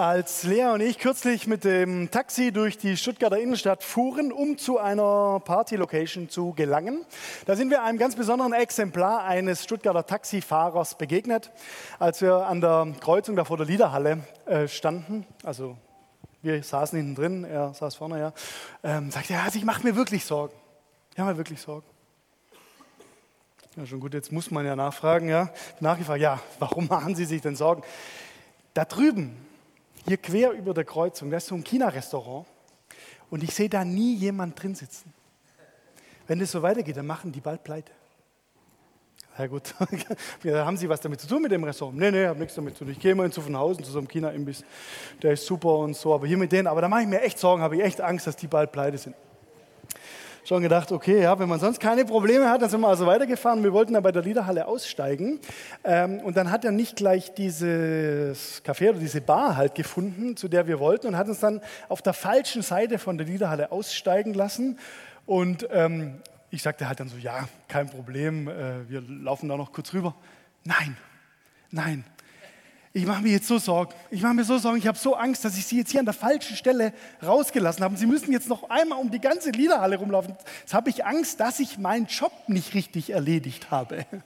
Als Lea und ich kürzlich mit dem Taxi durch die Stuttgarter Innenstadt fuhren, um zu einer Party-Location zu gelangen, da sind wir einem ganz besonderen Exemplar eines Stuttgarter Taxifahrers begegnet, als wir an der Kreuzung da vor der Liederhalle äh, standen. Also wir saßen hinten drin, er saß vorne, ja. Ähm, sagte er, also ich mache mir wirklich Sorgen. Mache mir wirklich Sorgen. Ja, schon gut, jetzt muss man ja nachfragen, ja. Nachgefragt, ja, warum machen Sie sich denn Sorgen? Da drüben, hier quer über der Kreuzung, da ist so ein China-Restaurant und ich sehe da nie jemand drin sitzen. Wenn das so weitergeht, dann machen die bald pleite. Ja gut, haben Sie was damit zu tun mit dem Restaurant? Nee, nee, habe nichts damit zu tun. Ich gehe immer in Zuffenhausen zu so einem China-Imbiss, der ist super und so, aber hier mit denen, aber da mache ich mir echt Sorgen, habe ich echt Angst, dass die bald pleite sind schon gedacht, okay, ja, wenn man sonst keine Probleme hat, dann sind wir also weitergefahren. Wir wollten dann bei der Liederhalle aussteigen. Ähm, und dann hat er nicht gleich dieses Café oder diese Bar halt gefunden, zu der wir wollten, und hat uns dann auf der falschen Seite von der Liederhalle aussteigen lassen. Und ähm, ich sagte halt dann so, ja, kein Problem, äh, wir laufen da noch kurz rüber. Nein, nein, ich mache mir jetzt so Sorgen. Ich mache mir so Sorgen. Ich habe so Angst, dass ich Sie jetzt hier an der falschen Stelle rausgelassen habe. Sie müssen jetzt noch einmal um die ganze Liederhalle rumlaufen. Jetzt habe ich Angst, dass ich meinen Job nicht richtig erledigt habe.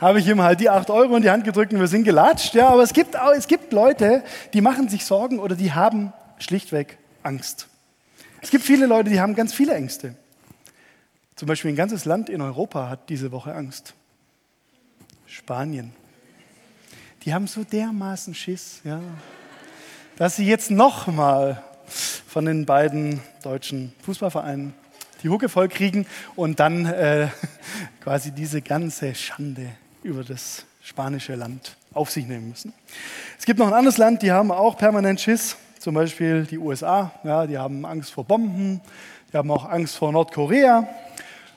habe ich ihm halt die 8 Euro in die Hand gedrückt und wir sind gelatscht. Ja, aber es gibt, es gibt Leute, die machen sich Sorgen oder die haben schlichtweg Angst. Es gibt viele Leute, die haben ganz viele Ängste. Zum Beispiel ein ganzes Land in Europa hat diese Woche Angst. Spanien. Die haben so dermaßen Schiss, ja, dass sie jetzt nochmal von den beiden deutschen Fußballvereinen die Hucke voll kriegen und dann äh, quasi diese ganze Schande über das spanische Land auf sich nehmen müssen. Es gibt noch ein anderes Land, die haben auch permanent Schiss, zum Beispiel die USA. Ja, die haben Angst vor Bomben, die haben auch Angst vor Nordkorea.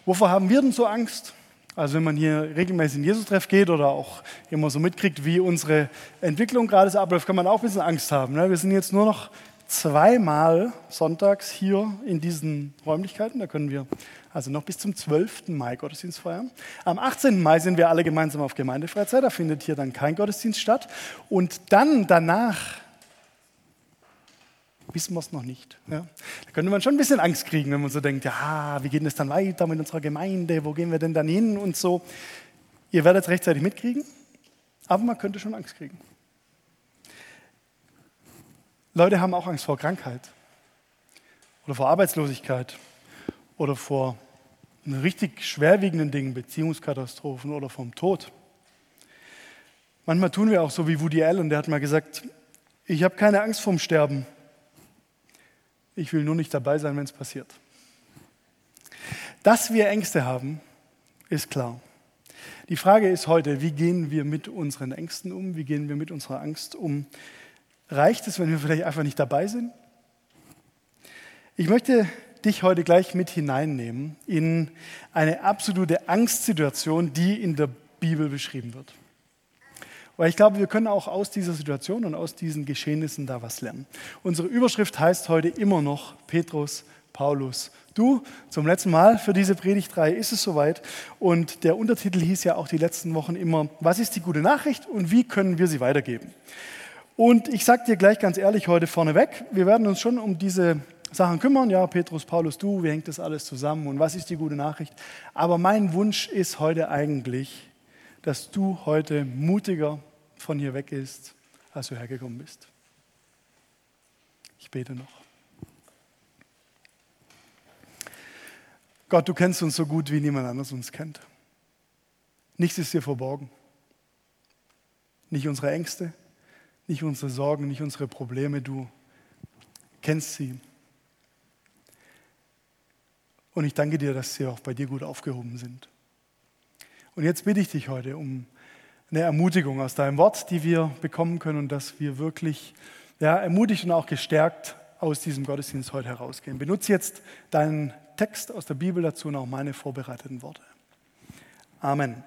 Wovor haben wir denn so Angst? Also wenn man hier regelmäßig in Jesus-Treff geht oder auch immer so mitkriegt, wie unsere Entwicklung gerade so abläuft, kann man auch ein bisschen Angst haben. Ne? Wir sind jetzt nur noch zweimal sonntags hier in diesen Räumlichkeiten. Da können wir also noch bis zum 12. Mai Gottesdienst feiern. Am 18. Mai sind wir alle gemeinsam auf Gemeindefreizeit. Da findet hier dann kein Gottesdienst statt. Und dann danach wissen wir es noch nicht. Ja. Da könnte man schon ein bisschen Angst kriegen, wenn man so denkt, ja, wie geht es dann weiter mit unserer Gemeinde, wo gehen wir denn dann hin und so. Ihr werdet es rechtzeitig mitkriegen, aber man könnte schon Angst kriegen. Leute haben auch Angst vor Krankheit oder vor Arbeitslosigkeit oder vor richtig schwerwiegenden Dingen, Beziehungskatastrophen oder vom Tod. Manchmal tun wir auch so wie Woody Allen, der hat mal gesagt, ich habe keine Angst vorm Sterben, ich will nur nicht dabei sein, wenn es passiert. Dass wir Ängste haben, ist klar. Die Frage ist heute, wie gehen wir mit unseren Ängsten um? Wie gehen wir mit unserer Angst um? Reicht es, wenn wir vielleicht einfach nicht dabei sind? Ich möchte dich heute gleich mit hineinnehmen in eine absolute Angstsituation, die in der Bibel beschrieben wird. Weil ich glaube, wir können auch aus dieser Situation und aus diesen Geschehnissen da was lernen. Unsere Überschrift heißt heute immer noch Petrus, Paulus, du. Zum letzten Mal für diese Predigtreihe ist es soweit. Und der Untertitel hieß ja auch die letzten Wochen immer, was ist die gute Nachricht und wie können wir sie weitergeben? Und ich sage dir gleich ganz ehrlich heute vorneweg, wir werden uns schon um diese Sachen kümmern. Ja, Petrus, Paulus, du, wie hängt das alles zusammen und was ist die gute Nachricht? Aber mein Wunsch ist heute eigentlich, dass du heute mutiger von hier weg ist, als du hergekommen bist. Ich bete noch. Gott, du kennst uns so gut, wie niemand anders uns kennt. Nichts ist dir verborgen. Nicht unsere Ängste, nicht unsere Sorgen, nicht unsere Probleme. Du kennst sie. Und ich danke dir, dass sie auch bei dir gut aufgehoben sind. Und jetzt bitte ich dich heute um eine Ermutigung aus deinem Wort, die wir bekommen können und dass wir wirklich ja, ermutigt und auch gestärkt aus diesem Gottesdienst heute herausgehen. Benutze jetzt deinen Text aus der Bibel dazu und auch meine vorbereiteten Worte. Amen.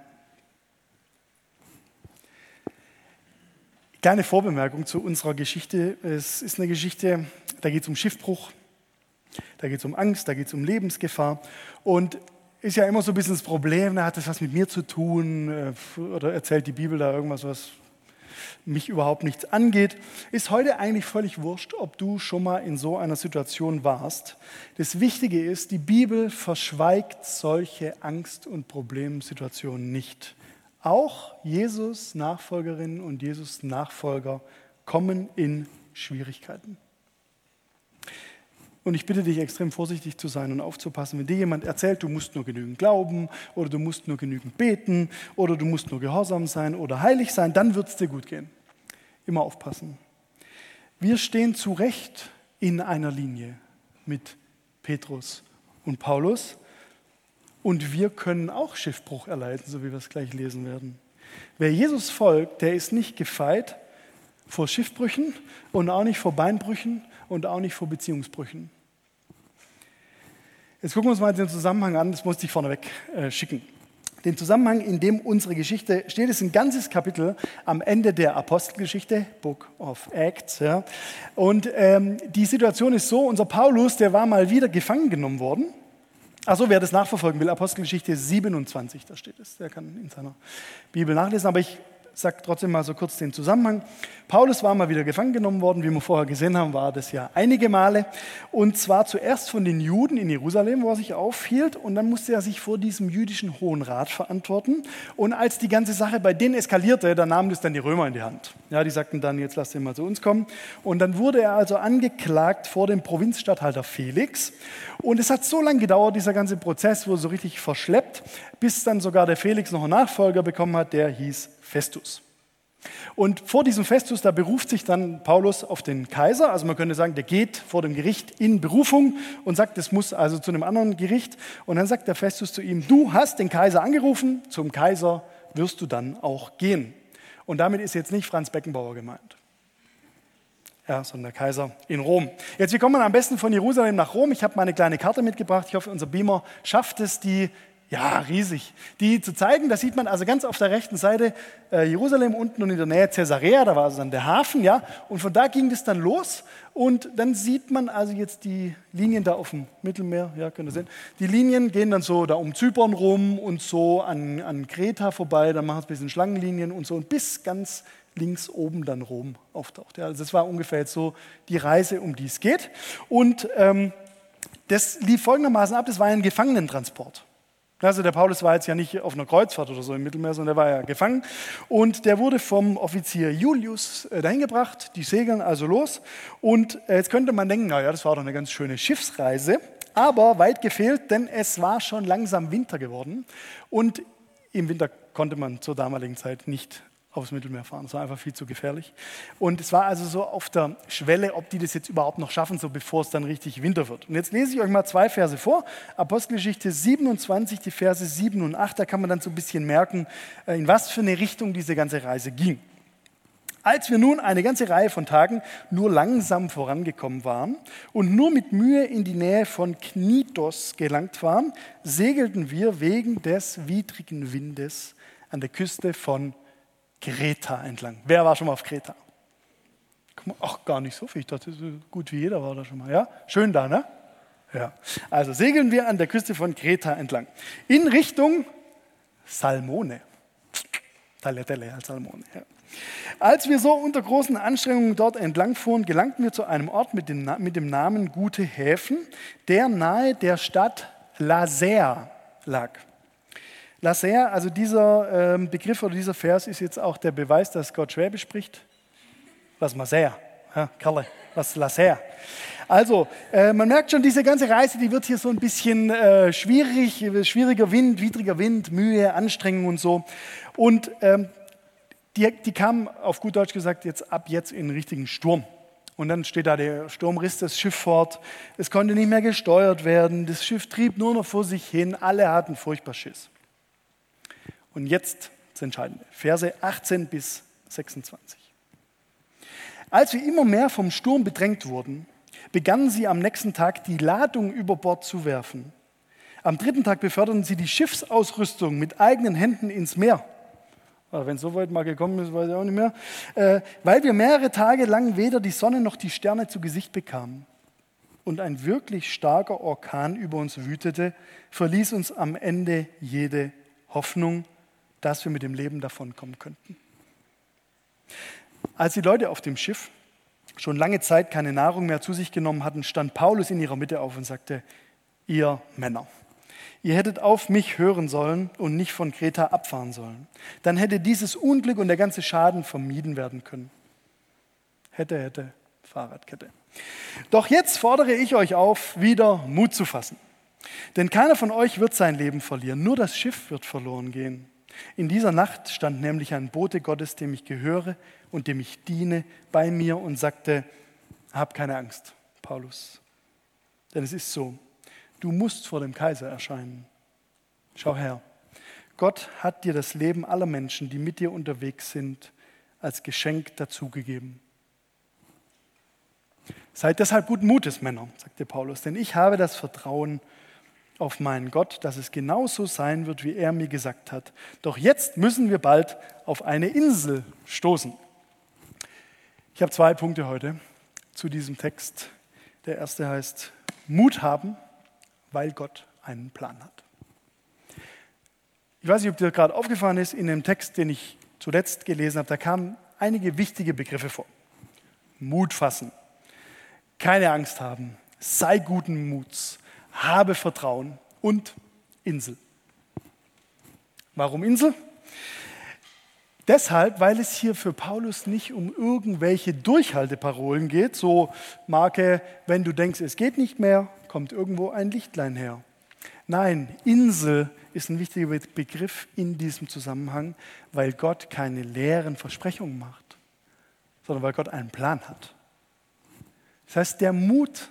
Kleine Vorbemerkung zu unserer Geschichte. Es ist eine Geschichte, da geht es um Schiffbruch, da geht es um Angst, da geht es um Lebensgefahr. Und ist ja immer so ein bisschen das Problem, na, hat das was mit mir zu tun? Äh, oder erzählt die Bibel da irgendwas, was mich überhaupt nichts angeht. Ist heute eigentlich völlig wurscht, ob du schon mal in so einer Situation warst. Das Wichtige ist, die Bibel verschweigt solche Angst- und Problemsituationen nicht. Auch Jesus Nachfolgerinnen und Jesus Nachfolger kommen in Schwierigkeiten. Und ich bitte dich extrem vorsichtig zu sein und aufzupassen, wenn dir jemand erzählt, du musst nur genügend glauben oder du musst nur genügend beten oder du musst nur gehorsam sein oder heilig sein, dann wird es dir gut gehen. Immer aufpassen. Wir stehen zu Recht in einer Linie mit Petrus und Paulus und wir können auch Schiffbruch erleiden, so wie wir es gleich lesen werden. Wer Jesus folgt, der ist nicht gefeit vor Schiffbrüchen und auch nicht vor Beinbrüchen und auch nicht vor Beziehungsbrüchen. Jetzt gucken wir uns mal den Zusammenhang an, das musste ich vorneweg äh, schicken. Den Zusammenhang, in dem unsere Geschichte steht, ist ein ganzes Kapitel am Ende der Apostelgeschichte, Book of Acts. Ja. Und ähm, die Situation ist so, unser Paulus, der war mal wieder gefangen genommen worden. Achso, wer das nachverfolgen will, Apostelgeschichte 27, da steht es. Der kann in seiner Bibel nachlesen. Aber ich sage trotzdem mal so kurz den Zusammenhang. Paulus war mal wieder gefangen genommen worden, wie wir vorher gesehen haben, war das ja einige Male. Und zwar zuerst von den Juden in Jerusalem, wo er sich aufhielt. Und dann musste er sich vor diesem jüdischen Hohen Rat verantworten. Und als die ganze Sache bei denen eskalierte, dann nahmen das dann die Römer in die Hand. Ja, die sagten dann, jetzt lasst ihn mal zu uns kommen. Und dann wurde er also angeklagt vor dem Provinzstatthalter Felix. Und es hat so lange gedauert, dieser ganze Prozess wurde so richtig verschleppt, bis dann sogar der Felix noch einen Nachfolger bekommen hat, der hieß Festus. Und vor diesem Festus, da beruft sich dann Paulus auf den Kaiser. Also man könnte sagen, der geht vor dem Gericht in Berufung und sagt, es muss also zu einem anderen Gericht. Und dann sagt der Festus zu ihm, du hast den Kaiser angerufen, zum Kaiser wirst du dann auch gehen. Und damit ist jetzt nicht Franz Beckenbauer gemeint. Ja, sondern der Kaiser in Rom. Jetzt, wie kommt man am besten von Jerusalem nach Rom? Ich habe meine kleine Karte mitgebracht. Ich hoffe, unser Beamer schafft es, die ja, riesig. Die zu zeigen, da sieht man also ganz auf der rechten Seite äh, Jerusalem unten und in der Nähe Caesarea, da war also dann der Hafen, ja. Und von da ging das dann los und dann sieht man also jetzt die Linien da auf dem Mittelmeer, ja, könnt ihr sehen. Die Linien gehen dann so da um Zypern rum und so an, an Kreta vorbei, dann machen es ein bisschen Schlangenlinien und so und bis ganz links oben dann Rom auftaucht. Ja. Also das war ungefähr jetzt so die Reise, um die es geht. Und ähm, das lief folgendermaßen ab, das war ein Gefangenentransport. Also der Paulus war jetzt ja nicht auf einer Kreuzfahrt oder so im Mittelmeer, sondern der war ja gefangen. Und der wurde vom Offizier Julius äh, dahin gebracht. Die segeln also los. Und äh, jetzt könnte man denken, naja, das war doch eine ganz schöne Schiffsreise. Aber weit gefehlt, denn es war schon langsam Winter geworden. Und im Winter konnte man zur damaligen Zeit nicht aufs Mittelmeer fahren. Das war einfach viel zu gefährlich. Und es war also so auf der Schwelle, ob die das jetzt überhaupt noch schaffen, so bevor es dann richtig Winter wird. Und jetzt lese ich euch mal zwei Verse vor. Apostelgeschichte 27, die Verse 7 und 8. Da kann man dann so ein bisschen merken, äh, in was für eine Richtung diese ganze Reise ging. Als wir nun eine ganze Reihe von Tagen nur langsam vorangekommen waren und nur mit Mühe in die Nähe von Knidos gelangt waren, segelten wir wegen des widrigen Windes an der Küste von Kreta entlang. Wer war schon mal auf Kreta? Ach, gar nicht so viel. Ich dachte, so gut wie jeder war da schon mal. Ja? Schön da, ne? Ja. Also segeln wir an der Küste von Kreta entlang. In Richtung Salmone. Tagliatelle als Salmone. Ja. Als wir so unter großen Anstrengungen dort entlang fuhren, gelangten wir zu einem Ort mit dem, mit dem Namen Gute Häfen, der nahe der Stadt Laser lag. Lasser, also dieser ähm, Begriff oder dieser Vers ist jetzt auch der Beweis, dass Gott Schwäbisch spricht. Was Maser, ja, Kerle, was Lasser. Also, äh, man merkt schon, diese ganze Reise, die wird hier so ein bisschen äh, schwierig, schwieriger Wind, widriger Wind, Mühe, Anstrengung und so. Und ähm, die, die kam, auf gut Deutsch gesagt, jetzt ab jetzt in einen richtigen Sturm. Und dann steht da, der Sturm riss das Schiff fort. Es konnte nicht mehr gesteuert werden. Das Schiff trieb nur noch vor sich hin. Alle hatten furchtbar Schiss. Und jetzt das Entscheidende, Verse 18 bis 26. Als wir immer mehr vom Sturm bedrängt wurden, begannen sie am nächsten Tag die Ladung über Bord zu werfen. Am dritten Tag beförderten sie die Schiffsausrüstung mit eigenen Händen ins Meer. Wenn es so weit mal gekommen ist, weiß ich auch nicht mehr. Äh, weil wir mehrere Tage lang weder die Sonne noch die Sterne zu Gesicht bekamen und ein wirklich starker Orkan über uns wütete, verließ uns am Ende jede Hoffnung dass wir mit dem Leben davonkommen könnten. Als die Leute auf dem Schiff schon lange Zeit keine Nahrung mehr zu sich genommen hatten, stand Paulus in ihrer Mitte auf und sagte, ihr Männer, ihr hättet auf mich hören sollen und nicht von Kreta abfahren sollen. Dann hätte dieses Unglück und der ganze Schaden vermieden werden können. Hätte, hätte, Fahrradkette. Doch jetzt fordere ich euch auf, wieder Mut zu fassen. Denn keiner von euch wird sein Leben verlieren, nur das Schiff wird verloren gehen. In dieser Nacht stand nämlich ein Bote Gottes, dem ich gehöre und dem ich diene, bei mir und sagte, hab keine Angst, Paulus. Denn es ist so, du musst vor dem Kaiser erscheinen. Schau her, Gott hat dir das Leben aller Menschen, die mit dir unterwegs sind, als Geschenk dazugegeben. Seid deshalb guten Mutes, Männer, sagte Paulus, denn ich habe das Vertrauen auf meinen Gott, dass es genauso sein wird, wie er mir gesagt hat. Doch jetzt müssen wir bald auf eine Insel stoßen. Ich habe zwei Punkte heute zu diesem Text. Der erste heißt Mut haben, weil Gott einen Plan hat. Ich weiß nicht, ob dir gerade aufgefallen ist, in dem Text, den ich zuletzt gelesen habe, da kamen einige wichtige Begriffe vor. Mut fassen, keine Angst haben, sei guten Muts, habe Vertrauen und Insel. Warum Insel? Deshalb, weil es hier für Paulus nicht um irgendwelche Durchhalteparolen geht, so Marke, wenn du denkst, es geht nicht mehr, kommt irgendwo ein Lichtlein her. Nein, Insel ist ein wichtiger Begriff in diesem Zusammenhang, weil Gott keine leeren Versprechungen macht, sondern weil Gott einen Plan hat. Das heißt, der Mut,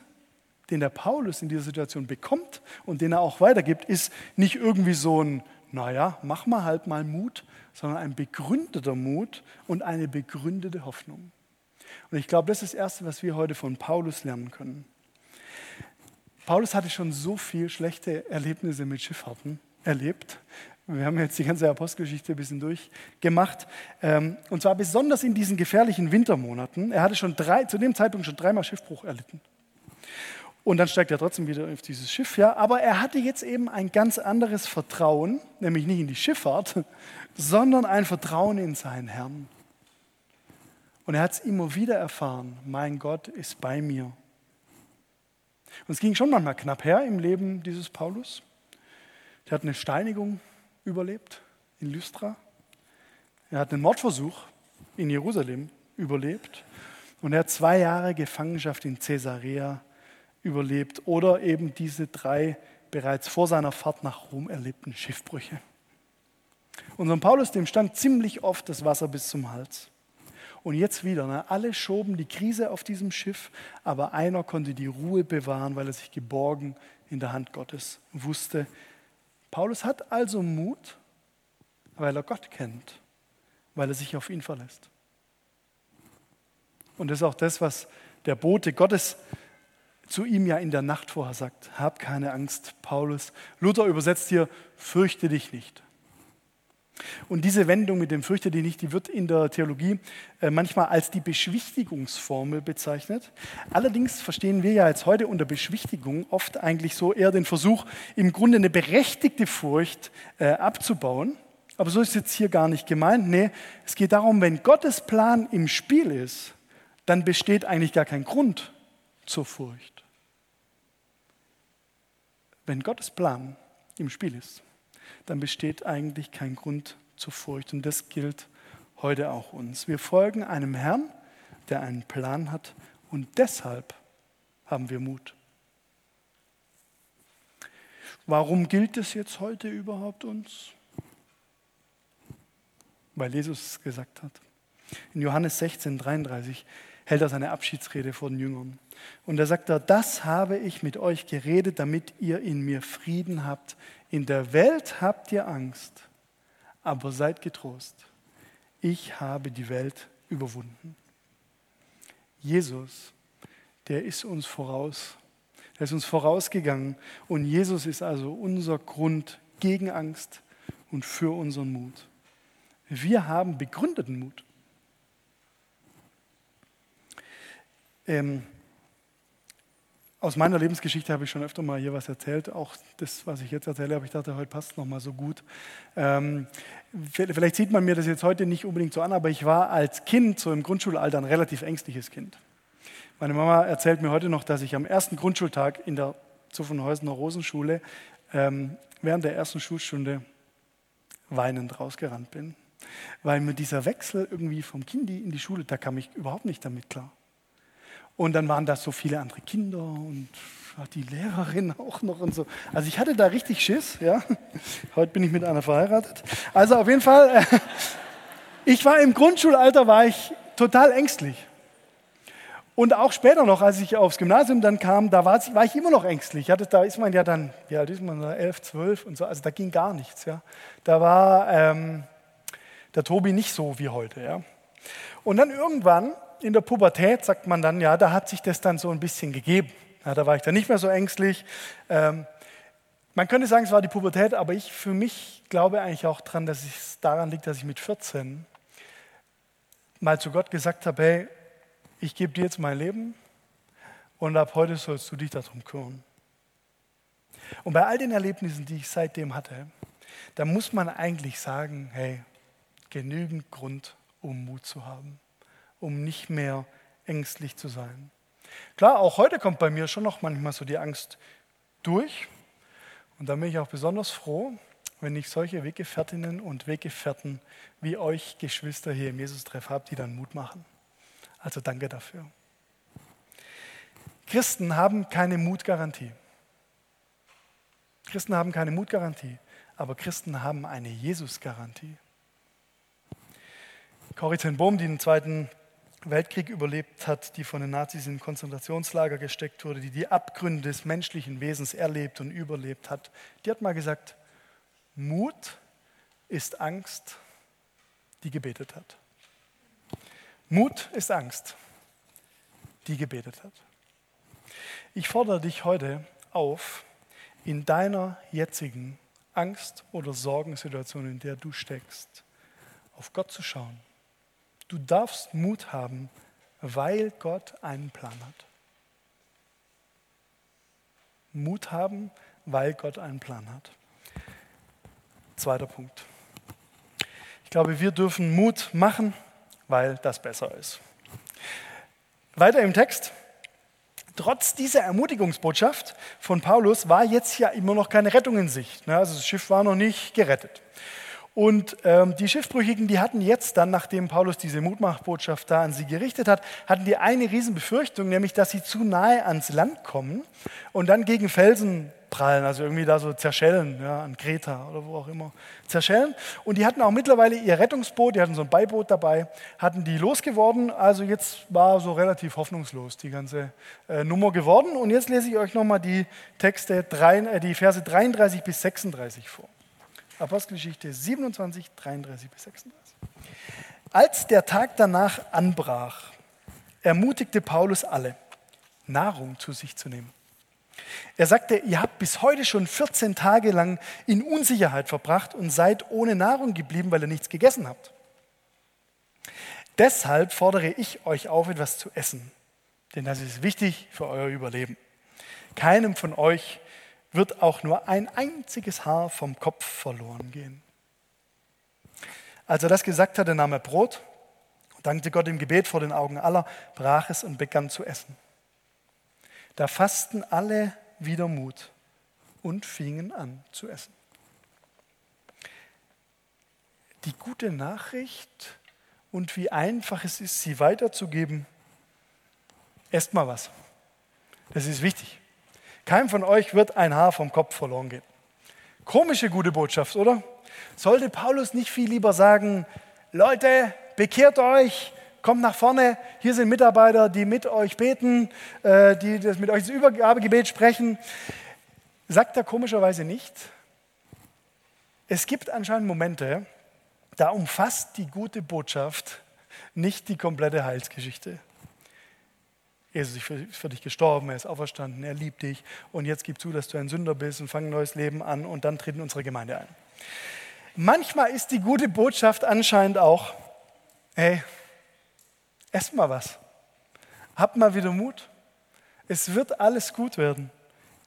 den der Paulus in dieser Situation bekommt und den er auch weitergibt, ist nicht irgendwie so ein, naja, mach mal halt mal Mut, sondern ein begründeter Mut und eine begründete Hoffnung. Und ich glaube, das ist das Erste, was wir heute von Paulus lernen können. Paulus hatte schon so viele schlechte Erlebnisse mit Schifffahrten erlebt. Wir haben jetzt die ganze Apostelgeschichte ein bisschen durchgemacht. Ähm, und zwar besonders in diesen gefährlichen Wintermonaten. Er hatte schon drei, zu dem Zeitpunkt schon dreimal Schiffbruch erlitten. Und dann steigt er trotzdem wieder auf dieses Schiff, ja. Aber er hatte jetzt eben ein ganz anderes Vertrauen, nämlich nicht in die Schifffahrt, sondern ein Vertrauen in seinen Herrn. Und er hat es immer wieder erfahren, mein Gott ist bei mir. Und es ging schon manchmal knapp her im Leben dieses Paulus. Er hat eine Steinigung überlebt in Lystra. Er hat einen Mordversuch in Jerusalem überlebt. Und er hat zwei Jahre Gefangenschaft in Caesarea überlebt oder eben diese drei bereits vor seiner Fahrt nach Rom erlebten Schiffbrüche. Unserem Paulus, dem stand ziemlich oft das Wasser bis zum Hals. Und jetzt wieder, ne? alle schoben die Krise auf diesem Schiff, aber einer konnte die Ruhe bewahren, weil er sich geborgen in der Hand Gottes wusste, Paulus hat also Mut, weil er Gott kennt, weil er sich auf ihn verlässt. Und das ist auch das, was der Bote Gottes zu ihm ja in der Nacht vorher sagt. Hab keine Angst, Paulus. Luther übersetzt hier, fürchte dich nicht. Und diese Wendung mit dem Fürchte dich nicht, die wird in der Theologie äh, manchmal als die Beschwichtigungsformel bezeichnet. Allerdings verstehen wir ja jetzt heute unter Beschwichtigung oft eigentlich so eher den Versuch, im Grunde eine berechtigte Furcht äh, abzubauen. Aber so ist jetzt hier gar nicht gemeint. Nee, es geht darum, wenn Gottes Plan im Spiel ist, dann besteht eigentlich gar kein Grund zur Furcht. Wenn Gottes Plan im Spiel ist, dann besteht eigentlich kein Grund zur Furcht. Und das gilt heute auch uns. Wir folgen einem Herrn, der einen Plan hat und deshalb haben wir Mut. Warum gilt es jetzt heute überhaupt uns? Weil Jesus es gesagt hat. In Johannes 16, 33 hält er seine Abschiedsrede vor den Jüngern. Und da sagt er, das habe ich mit euch geredet, damit ihr in mir Frieden habt. In der Welt habt ihr Angst, aber seid getrost. Ich habe die Welt überwunden. Jesus, der ist uns voraus. Der ist uns vorausgegangen. Und Jesus ist also unser Grund gegen Angst und für unseren Mut. Wir haben begründeten Mut. Ähm, aus meiner Lebensgeschichte habe ich schon öfter mal hier was erzählt. Auch das, was ich jetzt erzähle, aber ich dachte, heute passt noch mal so gut. Ähm, vielleicht sieht man mir das jetzt heute nicht unbedingt so an, aber ich war als Kind, so im Grundschulalter, ein relativ ängstliches Kind. Meine Mama erzählt mir heute noch, dass ich am ersten Grundschultag in der Zuffenhäusener Rosenschule ähm, während der ersten Schulstunde weinend rausgerannt bin. Weil mir dieser Wechsel irgendwie vom Kindi in die Schule, da kam ich überhaupt nicht damit klar. Und dann waren da so viele andere Kinder und die Lehrerin auch noch und so. Also ich hatte da richtig Schiss, ja. Heute bin ich mit einer verheiratet. Also auf jeden Fall, ich war im Grundschulalter, war ich total ängstlich. Und auch später noch, als ich aufs Gymnasium dann kam, da war, war ich immer noch ängstlich. Hatte, da ist man ja dann, wie alt ist man da, 11, 12 und so, also da ging gar nichts. Ja. Da war ähm, der Tobi nicht so wie heute. Ja. Und dann irgendwann in der Pubertät, sagt man dann, ja, da hat sich das dann so ein bisschen gegeben. Ja, da war ich dann nicht mehr so ängstlich. Ähm, man könnte sagen, es war die Pubertät, aber ich für mich glaube eigentlich auch daran, dass es daran liegt, dass ich mit 14 mal zu Gott gesagt habe, hey, ich gebe dir jetzt mein Leben und ab heute sollst du dich darum kümmern. Und bei all den Erlebnissen, die ich seitdem hatte, da muss man eigentlich sagen, hey, genügend Grund, um Mut zu haben, um nicht mehr ängstlich zu sein. Klar, auch heute kommt bei mir schon noch manchmal so die Angst durch. Und da bin ich auch besonders froh, wenn ich solche Weggefährtinnen und Weggefährten wie euch Geschwister hier im Jesus-Treff habe, die dann Mut machen. Also danke dafür. Christen haben keine Mutgarantie. Christen haben keine Mutgarantie, aber Christen haben eine Jesus-Garantie. Corrie ten Bohm, die den Zweiten Weltkrieg überlebt hat, die von den Nazis in Konzentrationslager gesteckt wurde, die die Abgründe des menschlichen Wesens erlebt und überlebt hat, die hat mal gesagt, Mut ist Angst, die gebetet hat. Mut ist Angst, die gebetet hat. Ich fordere dich heute auf, in deiner jetzigen Angst- oder Sorgensituation, in der du steckst, auf Gott zu schauen. Du darfst Mut haben, weil Gott einen Plan hat. Mut haben, weil Gott einen Plan hat. Zweiter Punkt. Ich glaube, wir dürfen Mut machen, weil das besser ist. Weiter im Text. Trotz dieser Ermutigungsbotschaft von Paulus war jetzt ja immer noch keine Rettung in Sicht. Ne? Also das Schiff war noch nicht gerettet. Und ähm, die Schiffbrüchigen, die hatten jetzt dann, nachdem Paulus diese Mutmachbotschaft da an sie gerichtet hat, hatten die eine Riesenbefürchtung, nämlich, dass sie zu nahe ans Land kommen und dann gegen Felsen prallen, also irgendwie da so zerschellen, ja, an Kreta oder wo auch immer, zerschellen. Und die hatten auch mittlerweile ihr Rettungsboot, die hatten so ein Beiboot dabei, hatten die losgeworden. Also jetzt war so relativ hoffnungslos die ganze äh, Nummer geworden. Und jetzt lese ich euch nochmal die Texte, drei, äh, die Verse 33 bis 36 vor. Apostelgeschichte 27, 33 bis 36. Als der Tag danach anbrach, ermutigte Paulus alle, Nahrung zu sich zu nehmen. Er sagte, ihr habt bis heute schon 14 Tage lang in Unsicherheit verbracht und seid ohne Nahrung geblieben, weil ihr nichts gegessen habt. Deshalb fordere ich euch auf, etwas zu essen, denn das ist wichtig für euer Überleben. Keinem von euch wird auch nur ein einziges Haar vom Kopf verloren gehen. Als er das gesagt hatte, nahm er Brot, dankte Gott im Gebet vor den Augen aller, brach es und begann zu essen. Da fassten alle wieder Mut und fingen an zu essen. Die gute Nachricht und wie einfach es ist, sie weiterzugeben, esst mal was. Das ist wichtig. Keinem von euch wird ein Haar vom Kopf verloren gehen. Komische gute Botschaft, oder? Sollte Paulus nicht viel lieber sagen, Leute, bekehrt euch, kommt nach vorne, hier sind Mitarbeiter, die mit euch beten, äh, die das mit euch das Übergabegebet sprechen. Sagt er komischerweise nicht. Es gibt anscheinend Momente, da umfasst die gute Botschaft nicht die komplette Heilsgeschichte. Jesus ist für dich gestorben, er ist auferstanden, er liebt dich und jetzt gib zu, dass du ein Sünder bist und fang ein neues Leben an und dann tritt in unsere Gemeinde ein. Manchmal ist die gute Botschaft anscheinend auch, hey, esst mal was, habt mal wieder Mut, Es wird alles gut werden.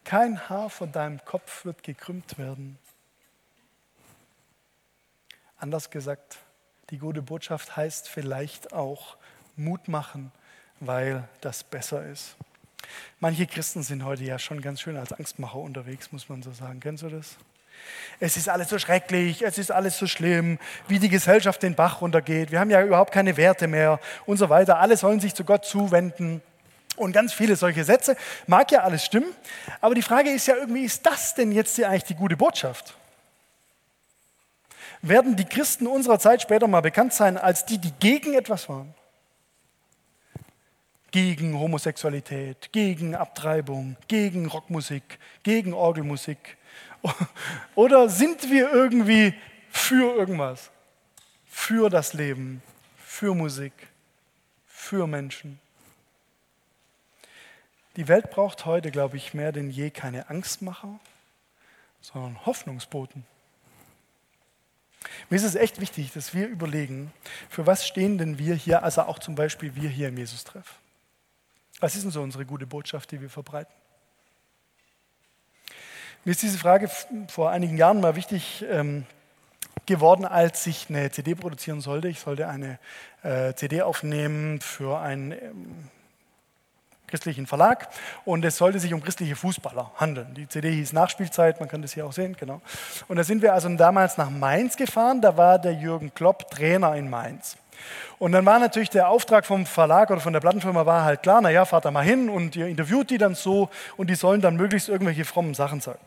Kein Haar von deinem Kopf wird gekrümmt werden. Anders gesagt, die gute Botschaft heißt vielleicht auch Mut machen, weil das besser ist. Manche Christen sind heute ja schon ganz schön als Angstmacher unterwegs, muss man so sagen. Kennst du das? Es ist alles so schrecklich, es ist alles so schlimm, wie die Gesellschaft den Bach runtergeht. Wir haben ja überhaupt keine Werte mehr und so weiter. Alle sollen sich zu Gott zuwenden und ganz viele solche Sätze. Mag ja alles stimmen, aber die Frage ist ja irgendwie, ist das denn jetzt eigentlich die gute Botschaft? Werden die Christen unserer Zeit später mal bekannt sein als die, die gegen etwas waren? Gegen Homosexualität, gegen Abtreibung, gegen Rockmusik, gegen Orgelmusik. Oder sind wir irgendwie für irgendwas? Für das Leben, für Musik, für Menschen? Die Welt braucht heute, glaube ich, mehr denn je keine Angstmacher, sondern Hoffnungsboten. Mir ist es echt wichtig, dass wir überlegen, für was stehen denn wir hier, also auch zum Beispiel wir hier im Jesus-Treff. Was ist denn so unsere gute Botschaft, die wir verbreiten? Mir ist diese Frage vor einigen Jahren mal wichtig ähm, geworden, als ich eine CD produzieren sollte. Ich sollte eine äh, CD aufnehmen für ein ähm, christlichen Verlag und es sollte sich um christliche Fußballer handeln. Die CD hieß Nachspielzeit, man kann das hier auch sehen, genau. Und da sind wir also damals nach Mainz gefahren, da war der Jürgen Klopp Trainer in Mainz. Und dann war natürlich der Auftrag vom Verlag oder von der Plattenfirma war halt klar, naja, fahrt da mal hin und ihr interviewt die dann so und die sollen dann möglichst irgendwelche frommen Sachen sagen.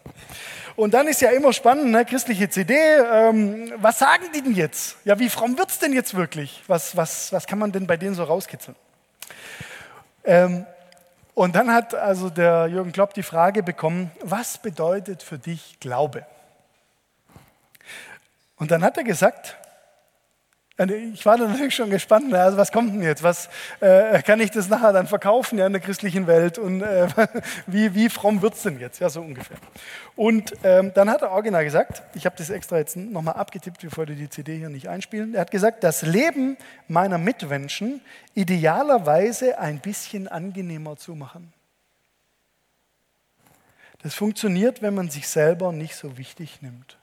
Und dann ist ja immer spannend, ne, christliche CD, ähm, was sagen die denn jetzt? Ja, wie fromm wird es denn jetzt wirklich? Was, was, was kann man denn bei denen so rauskitzeln? Ähm, und dann hat also der Jürgen Klopp die Frage bekommen, was bedeutet für dich Glaube? Und dann hat er gesagt, ich war natürlich schon gespannt, also was kommt denn jetzt? Was äh, kann ich das nachher dann verkaufen ja, in der christlichen Welt? Und äh, wie, wie fromm wird es denn jetzt? Ja, so ungefähr. Und ähm, dann hat er original gesagt, ich habe das extra jetzt nochmal abgetippt, wir wollten die CD hier nicht einspielen. Er hat gesagt, das Leben meiner Mitmenschen idealerweise ein bisschen angenehmer zu machen. Das funktioniert, wenn man sich selber nicht so wichtig nimmt.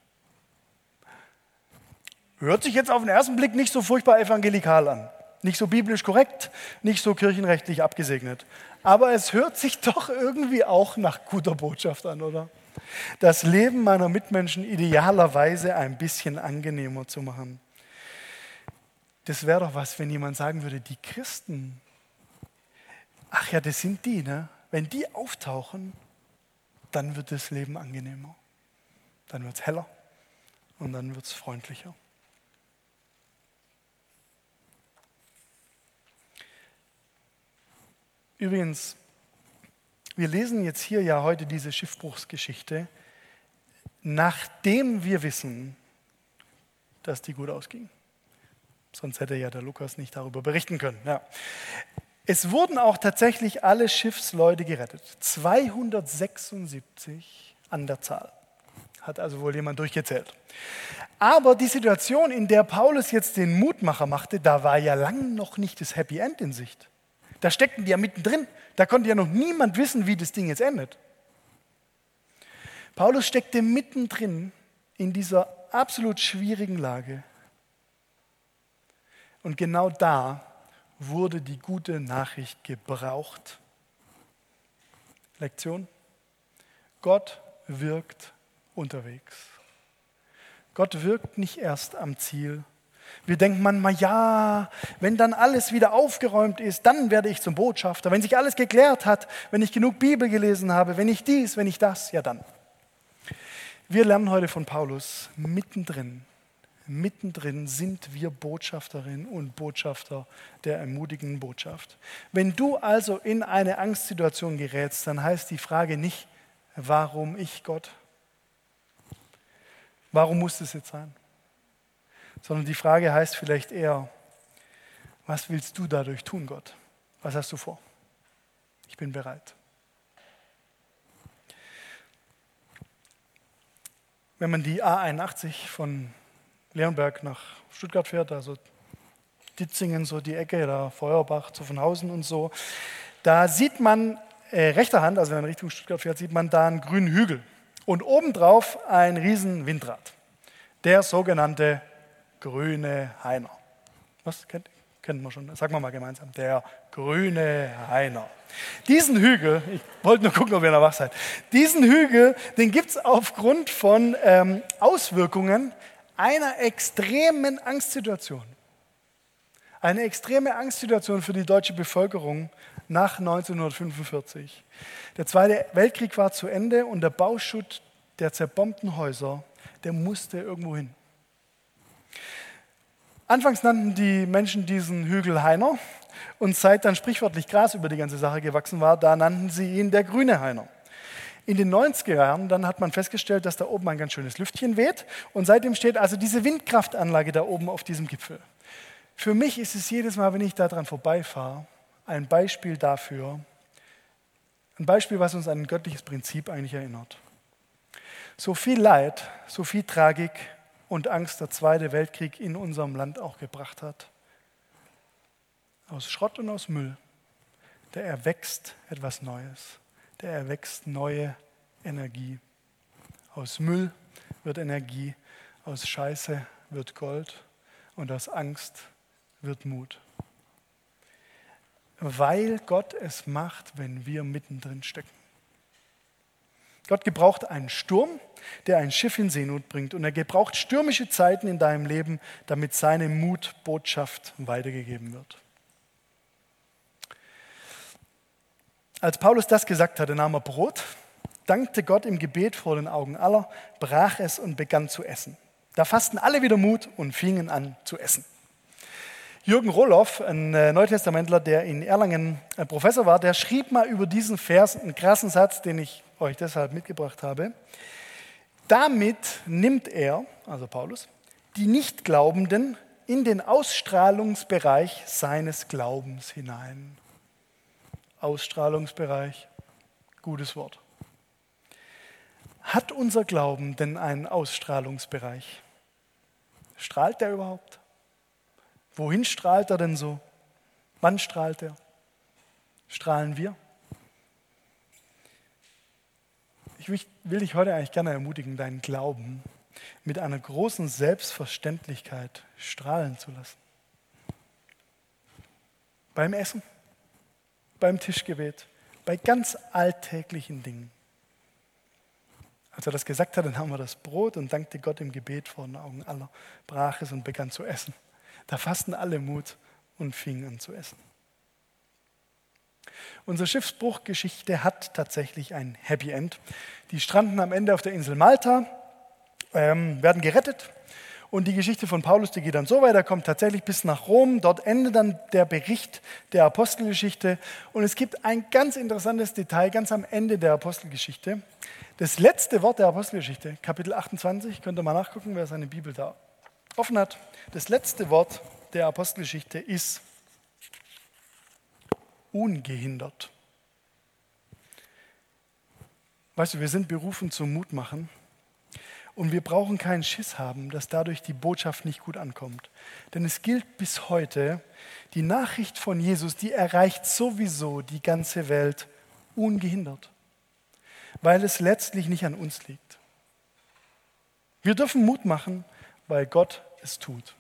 Hört sich jetzt auf den ersten Blick nicht so furchtbar evangelikal an. Nicht so biblisch korrekt, nicht so kirchenrechtlich abgesegnet. Aber es hört sich doch irgendwie auch nach guter Botschaft an, oder? Das Leben meiner Mitmenschen idealerweise ein bisschen angenehmer zu machen. Das wäre doch was, wenn jemand sagen würde, die Christen, ach ja, das sind die, ne? Wenn die auftauchen, dann wird das Leben angenehmer. Dann wird es heller und dann wird es freundlicher. Übrigens, wir lesen jetzt hier ja heute diese Schiffbruchsgeschichte, nachdem wir wissen, dass die gut ausging. Sonst hätte ja der Lukas nicht darüber berichten können. Ja. Es wurden auch tatsächlich alle Schiffsleute gerettet. 276 an der Zahl. Hat also wohl jemand durchgezählt. Aber die Situation, in der Paulus jetzt den Mutmacher machte, da war ja lang noch nicht das Happy End in Sicht. Da steckten die ja mittendrin. Da konnte ja noch niemand wissen, wie das Ding jetzt endet. Paulus steckte mittendrin in dieser absolut schwierigen Lage. Und genau da wurde die gute Nachricht gebraucht. Lektion. Gott wirkt unterwegs. Gott wirkt nicht erst am Ziel, wir denken manchmal, ja, wenn dann alles wieder aufgeräumt ist, dann werde ich zum Botschafter. Wenn sich alles geklärt hat, wenn ich genug Bibel gelesen habe, wenn ich dies, wenn ich das, ja dann. Wir lernen heute von Paulus, mittendrin, mittendrin sind wir Botschafterinnen und Botschafter der ermutigenden Botschaft. Wenn du also in eine Angstsituation gerätst, dann heißt die Frage nicht, warum ich Gott? Warum muss es jetzt sein? Sondern die Frage heißt vielleicht eher, was willst du dadurch tun, Gott? Was hast du vor? Ich bin bereit. Wenn man die A81 von Leonberg nach Stuttgart fährt, also Ditzingen, so die Ecke, da Feuerbach, Zuffenhausen und so, da sieht man äh, rechter Hand, also wenn man Richtung Stuttgart fährt, sieht man da einen grünen Hügel. Und obendrauf ein riesen Windrad. Der sogenannte grüne Heiner. Was kennt, kennen wir schon? Sagen wir mal gemeinsam. Der grüne Heiner. Diesen Hügel, ich wollte nur gucken, ob ihr noch wach seid. Diesen Hügel, den gibt es aufgrund von ähm, Auswirkungen einer extremen Angstsituation. Eine extreme Angstsituation für die deutsche Bevölkerung nach 1945. Der Zweite Weltkrieg war zu Ende und der Bauschutt der zerbombten Häuser, der musste irgendwo hin. Anfangs nannten die Menschen diesen Hügel Heiner und seit dann sprichwörtlich Gras über die ganze Sache gewachsen war, da nannten sie ihn der grüne Heiner. In den 90er Jahren dann hat man festgestellt, dass da oben ein ganz schönes Lüftchen weht und seitdem steht also diese Windkraftanlage da oben auf diesem Gipfel. Für mich ist es jedes Mal, wenn ich daran vorbeifahre, ein Beispiel dafür, ein Beispiel, was uns an ein göttliches Prinzip eigentlich erinnert. So viel Leid, so viel Tragik und Angst der Zweite Weltkrieg in unserem Land auch gebracht hat. Aus Schrott und aus Müll, der erwächst etwas Neues, der erwächst neue Energie. Aus Müll wird Energie, aus Scheiße wird Gold und aus Angst wird Mut weil Gott es macht, wenn wir mittendrin stecken. Gott gebraucht einen Sturm, der ein Schiff in Seenot bringt. Und er gebraucht stürmische Zeiten in deinem Leben, damit seine Mutbotschaft weitergegeben wird. Als Paulus das gesagt hatte, nahm er Brot, dankte Gott im Gebet vor den Augen aller, brach es und begann zu essen. Da fassten alle wieder Mut und fingen an zu essen. Jürgen Roloff, ein äh, Neutestamentler, der in Erlangen äh, Professor war, der schrieb mal über diesen Vers einen krassen Satz, den ich euch deshalb mitgebracht habe. Damit nimmt er, also Paulus, die Nichtglaubenden in den Ausstrahlungsbereich seines Glaubens hinein. Ausstrahlungsbereich, gutes Wort. Hat unser Glauben denn einen Ausstrahlungsbereich? Strahlt der überhaupt? Wohin strahlt er denn so? Wann strahlt er? Strahlen wir? Ich will dich heute eigentlich gerne ermutigen, deinen Glauben mit einer großen Selbstverständlichkeit strahlen zu lassen. Beim Essen, beim Tischgebet, bei ganz alltäglichen Dingen. Als er das gesagt hat, dann haben wir das Brot und dankte Gott im Gebet vor den Augen aller, brach es und begann zu essen. Da fassten alle Mut und fingen an zu essen. Unsere Schiffsbruchgeschichte hat tatsächlich ein Happy End. Die stranden am Ende auf der Insel Malta, ähm, werden gerettet. Und die Geschichte von Paulus, die geht dann so weiter, kommt tatsächlich bis nach Rom. Dort endet dann der Bericht der Apostelgeschichte. Und es gibt ein ganz interessantes Detail ganz am Ende der Apostelgeschichte. Das letzte Wort der Apostelgeschichte, Kapitel 28, könnt ihr mal nachgucken, wer seine Bibel da offen hat. Das letzte Wort der Apostelgeschichte ist ungehindert. Weißt du, wir sind berufen zum Mut machen und wir brauchen keinen Schiss haben, dass dadurch die Botschaft nicht gut ankommt. Denn es gilt bis heute, die Nachricht von Jesus, die erreicht sowieso die ganze Welt ungehindert, weil es letztlich nicht an uns liegt. Wir dürfen Mut machen, weil Gott es tut.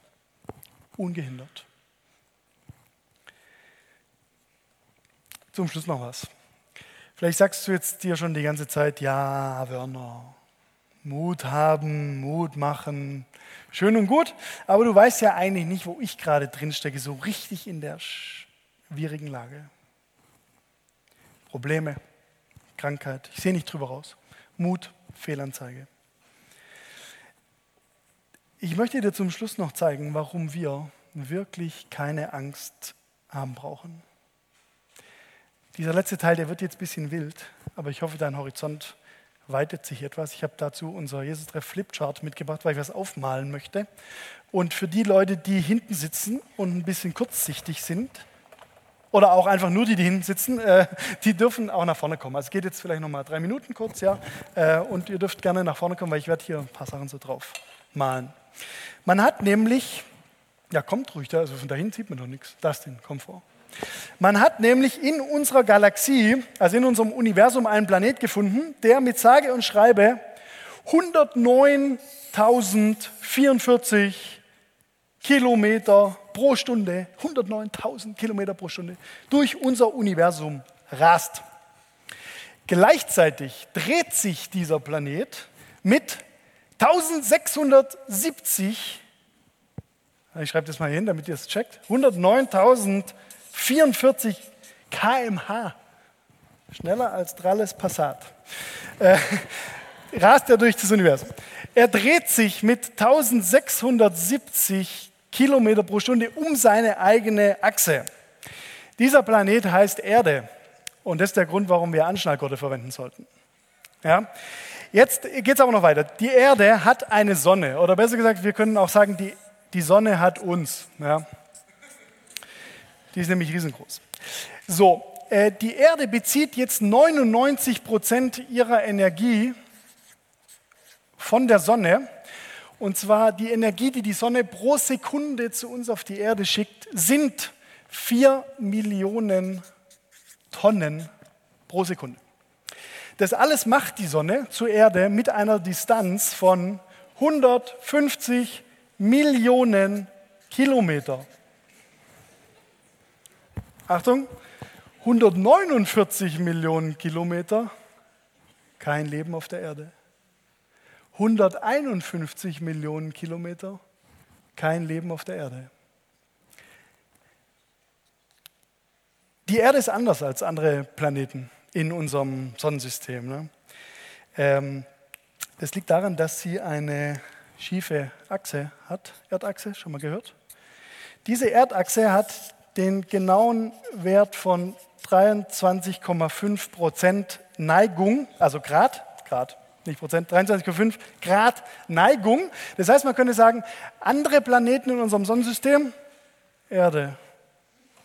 Ungehindert. Zum Schluss noch was. Vielleicht sagst du jetzt dir schon die ganze Zeit, ja, Werner, Mut haben, Mut machen, schön und gut, aber du weißt ja eigentlich nicht, wo ich gerade drin stecke, so richtig in der schwierigen Lage. Probleme, Krankheit, ich sehe nicht drüber raus. Mut, Fehlanzeige. Ich möchte dir zum Schluss noch zeigen, warum wir wirklich keine Angst haben brauchen. Dieser letzte Teil, der wird jetzt ein bisschen wild, aber ich hoffe, dein Horizont weitet sich etwas. Ich habe dazu unser Jesus-Treff Flipchart mitgebracht, weil ich was aufmalen möchte. Und für die Leute, die hinten sitzen und ein bisschen kurzsichtig sind, oder auch einfach nur die, die hinten sitzen, äh, die dürfen auch nach vorne kommen. Also es geht jetzt vielleicht noch mal drei Minuten kurz, ja. Äh, und ihr dürft gerne nach vorne kommen, weil ich werde hier ein paar Sachen so drauf malen. Man hat nämlich, ja kommt ruhig, da, also von dahin sieht man doch nichts. Das denn, komm vor. Man hat nämlich in unserer Galaxie, also in unserem Universum, einen Planet gefunden, der mit sage und schreibe 109.044 Kilometer pro Stunde, 109.000 Kilometer pro Stunde durch unser Universum rast. Gleichzeitig dreht sich dieser Planet mit 1670, ich schreibe das mal hin, damit ihr es checkt, 109.044 kmh, schneller als Dralles Passat, äh, rast er durch das Universum. Er dreht sich mit 1670 Kilometer pro Stunde um seine eigene Achse. Dieser Planet heißt Erde und das ist der Grund, warum wir Anschnallgurte verwenden sollten. Ja? Jetzt geht es aber noch weiter. Die Erde hat eine Sonne, oder besser gesagt, wir können auch sagen, die, die Sonne hat uns. Ja? Die ist nämlich riesengroß. So, äh, die Erde bezieht jetzt 99 Prozent ihrer Energie von der Sonne. Und zwar die Energie, die die Sonne pro Sekunde zu uns auf die Erde schickt, sind 4 Millionen Tonnen pro Sekunde. Das alles macht die Sonne zur Erde mit einer Distanz von 150 Millionen Kilometer. Achtung, 149 Millionen Kilometer, kein Leben auf der Erde. 151 Millionen Kilometer, kein Leben auf der Erde. Die Erde ist anders als andere Planeten in unserem Sonnensystem. Ne? Ähm, das liegt daran, dass sie eine schiefe Achse hat, Erdachse, schon mal gehört? Diese Erdachse hat den genauen Wert von 23,5 Prozent Neigung, also Grad, Grad, nicht Prozent, 23,5 Grad Neigung. Das heißt, man könnte sagen, andere Planeten in unserem Sonnensystem, Erde,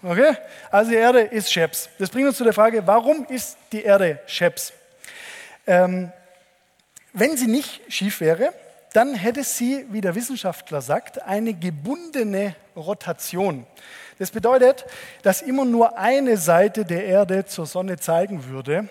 Okay? Also die Erde ist Scheps. Das bringt uns zu der Frage, warum ist die Erde Scheps? Ähm, wenn sie nicht schief wäre, dann hätte sie, wie der Wissenschaftler sagt, eine gebundene Rotation. Das bedeutet, dass immer nur eine Seite der Erde zur Sonne zeigen würde,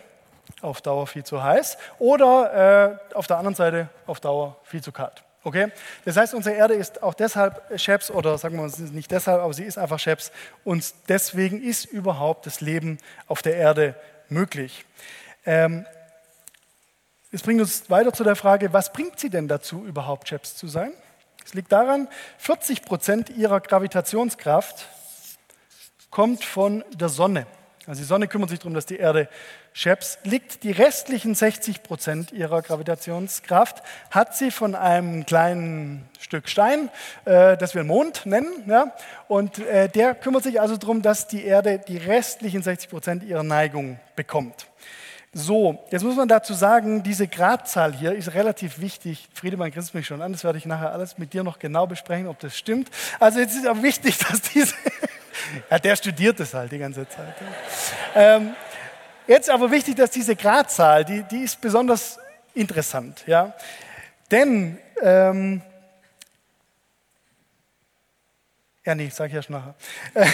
auf Dauer viel zu heiß, oder äh, auf der anderen Seite auf Dauer viel zu kalt. Okay? Das heißt, unsere Erde ist auch deshalb Scheps, oder sagen wir uns nicht deshalb, aber sie ist einfach Scheps. Und deswegen ist überhaupt das Leben auf der Erde möglich. Ähm, es bringt uns weiter zu der Frage, was bringt sie denn dazu, überhaupt Scheps zu sein? Es liegt daran, 40 Prozent ihrer Gravitationskraft kommt von der Sonne. Also die Sonne kümmert sich darum, dass die Erde Scheps liegt. Die restlichen 60 Prozent ihrer Gravitationskraft hat sie von einem kleinen Stück Stein, äh, das wir Mond nennen. Ja? Und äh, der kümmert sich also darum, dass die Erde die restlichen 60 Prozent ihrer Neigung bekommt. So, jetzt muss man dazu sagen, diese Gradzahl hier ist relativ wichtig. Friedemann grinst mich schon an, das werde ich nachher alles mit dir noch genau besprechen, ob das stimmt. Also jetzt ist auch wichtig, dass diese, ja, der studiert es halt die ganze Zeit. Ähm, jetzt aber wichtig, dass diese Gradzahl, die, die ist besonders interessant. Ja? Denn, ähm, ja, nee, sage ich ja schon nachher.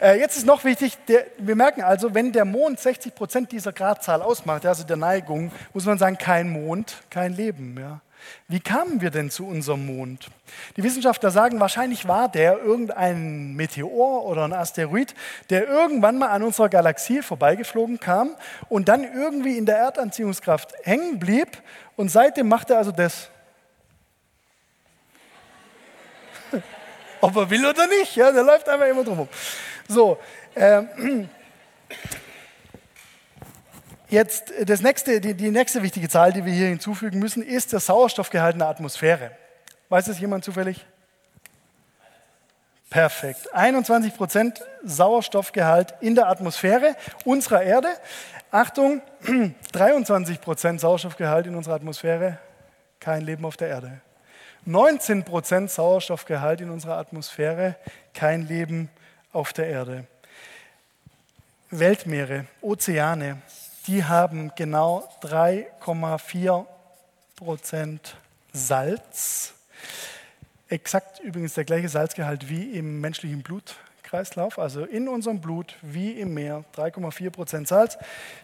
Äh, jetzt ist noch wichtig, der, wir merken also, wenn der Mond 60 Prozent dieser Gradzahl ausmacht, also der Neigung, muss man sagen, kein Mond, kein Leben. Ja. Wie kamen wir denn zu unserem Mond? Die Wissenschaftler sagen, wahrscheinlich war der irgendein Meteor oder ein Asteroid, der irgendwann mal an unserer Galaxie vorbeigeflogen kam und dann irgendwie in der Erdanziehungskraft hängen blieb und seitdem macht er also das. Ob er will oder nicht, ja, der läuft einfach immer drum. So, ähm, Jetzt das nächste, die, die, nächste wichtige Zahl, die wir hier hinzufügen müssen, ist der Sauerstoffgehalt in der Atmosphäre. Weiß es jemand zufällig? Perfekt. 21 Prozent Sauerstoffgehalt in der Atmosphäre unserer Erde. Achtung, 23 Prozent Sauerstoffgehalt in unserer Atmosphäre, kein Leben auf der Erde. 19 Prozent Sauerstoffgehalt in unserer Atmosphäre, kein Leben auf der Erde. Weltmeere, Ozeane, die haben genau 3,4 Prozent Salz. Exakt übrigens der gleiche Salzgehalt wie im menschlichen Blut, Kreislauf, also in unserem Blut wie im Meer, 3,4 Prozent Salz,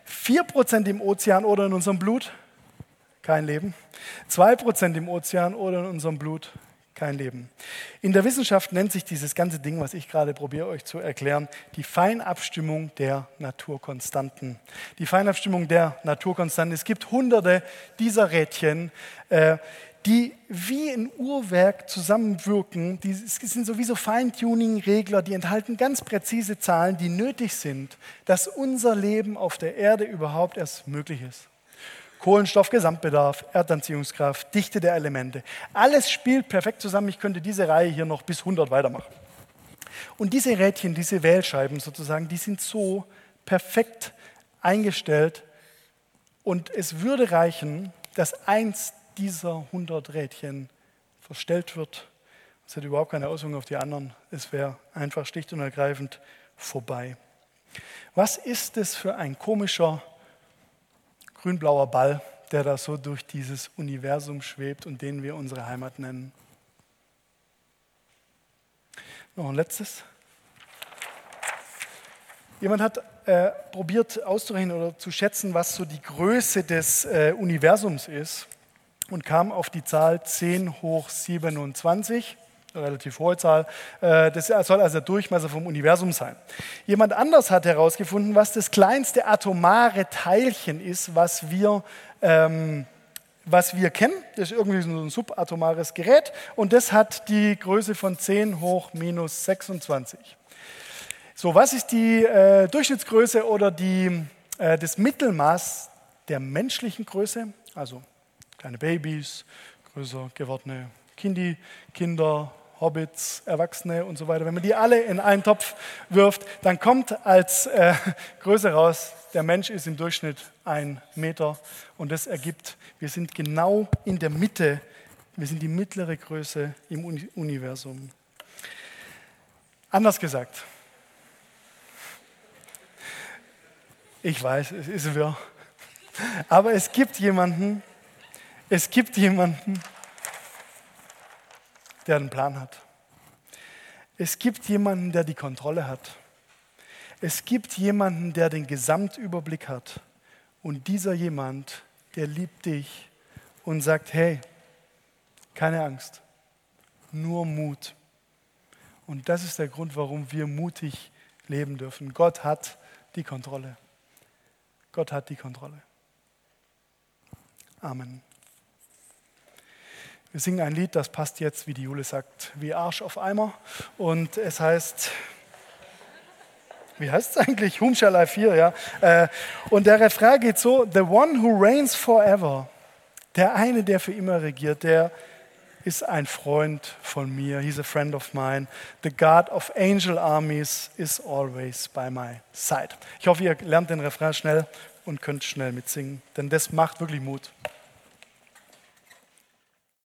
4 Prozent im Ozean oder in unserem Blut, kein Leben, 2 Prozent im Ozean oder in unserem Blut, kein Leben. In der Wissenschaft nennt sich dieses ganze Ding, was ich gerade probiere euch zu erklären, die Feinabstimmung der Naturkonstanten. Die Feinabstimmung der Naturkonstanten. Es gibt hunderte dieser Rädchen, äh, die wie ein Uhrwerk zusammenwirken. Die sind sowieso Feintuning-Regler, die enthalten ganz präzise Zahlen, die nötig sind, dass unser Leben auf der Erde überhaupt erst möglich ist. Kohlenstoff, Gesamtbedarf, Erdanziehungskraft, Dichte der Elemente. Alles spielt perfekt zusammen. Ich könnte diese Reihe hier noch bis 100 weitermachen. Und diese Rädchen, diese Wählscheiben sozusagen, die sind so perfekt eingestellt. Und es würde reichen, dass eins dieser 100 Rädchen verstellt wird. Es hat überhaupt keine Auswirkung auf die anderen. Es wäre einfach schlicht und ergreifend vorbei. Was ist es für ein komischer grünblauer Ball, der da so durch dieses Universum schwebt und den wir unsere Heimat nennen. Noch ein letztes. Jemand hat äh, probiert auszurechnen oder zu schätzen, was so die Größe des äh, Universums ist und kam auf die Zahl 10 hoch 27 relativ hohe Zahl. Äh, das soll also der Durchmesser vom Universum sein. Jemand anders hat herausgefunden, was das kleinste atomare Teilchen ist, was wir, ähm, was wir kennen. Das ist irgendwie so ein subatomares Gerät und das hat die Größe von 10 hoch minus 26. So, was ist die äh, Durchschnittsgröße oder die, äh, das Mittelmaß der menschlichen Größe? Also kleine Babys, größer gewordene Kindi, Kinder, Hobbits, Erwachsene und so weiter, wenn man die alle in einen Topf wirft, dann kommt als äh, Größe raus, der Mensch ist im Durchschnitt ein Meter. Und das ergibt, wir sind genau in der Mitte, wir sind die mittlere Größe im Universum. Anders gesagt, ich weiß, es ist wirr, aber es gibt jemanden, es gibt jemanden, der einen Plan hat. Es gibt jemanden, der die Kontrolle hat. Es gibt jemanden, der den Gesamtüberblick hat. Und dieser jemand, der liebt dich und sagt, hey, keine Angst, nur Mut. Und das ist der Grund, warum wir mutig leben dürfen. Gott hat die Kontrolle. Gott hat die Kontrolle. Amen. Wir singen ein Lied, das passt jetzt, wie die Jule sagt, wie Arsch auf Eimer. Und es heißt, wie heißt es eigentlich? Whom shall I fear? Ja? Äh, und der Refrain geht so: The one who reigns forever. Der eine, der für immer regiert, der ist ein Freund von mir. He's a friend of mine. The God of angel armies is always by my side. Ich hoffe, ihr lernt den Refrain schnell und könnt schnell mitsingen, denn das macht wirklich Mut.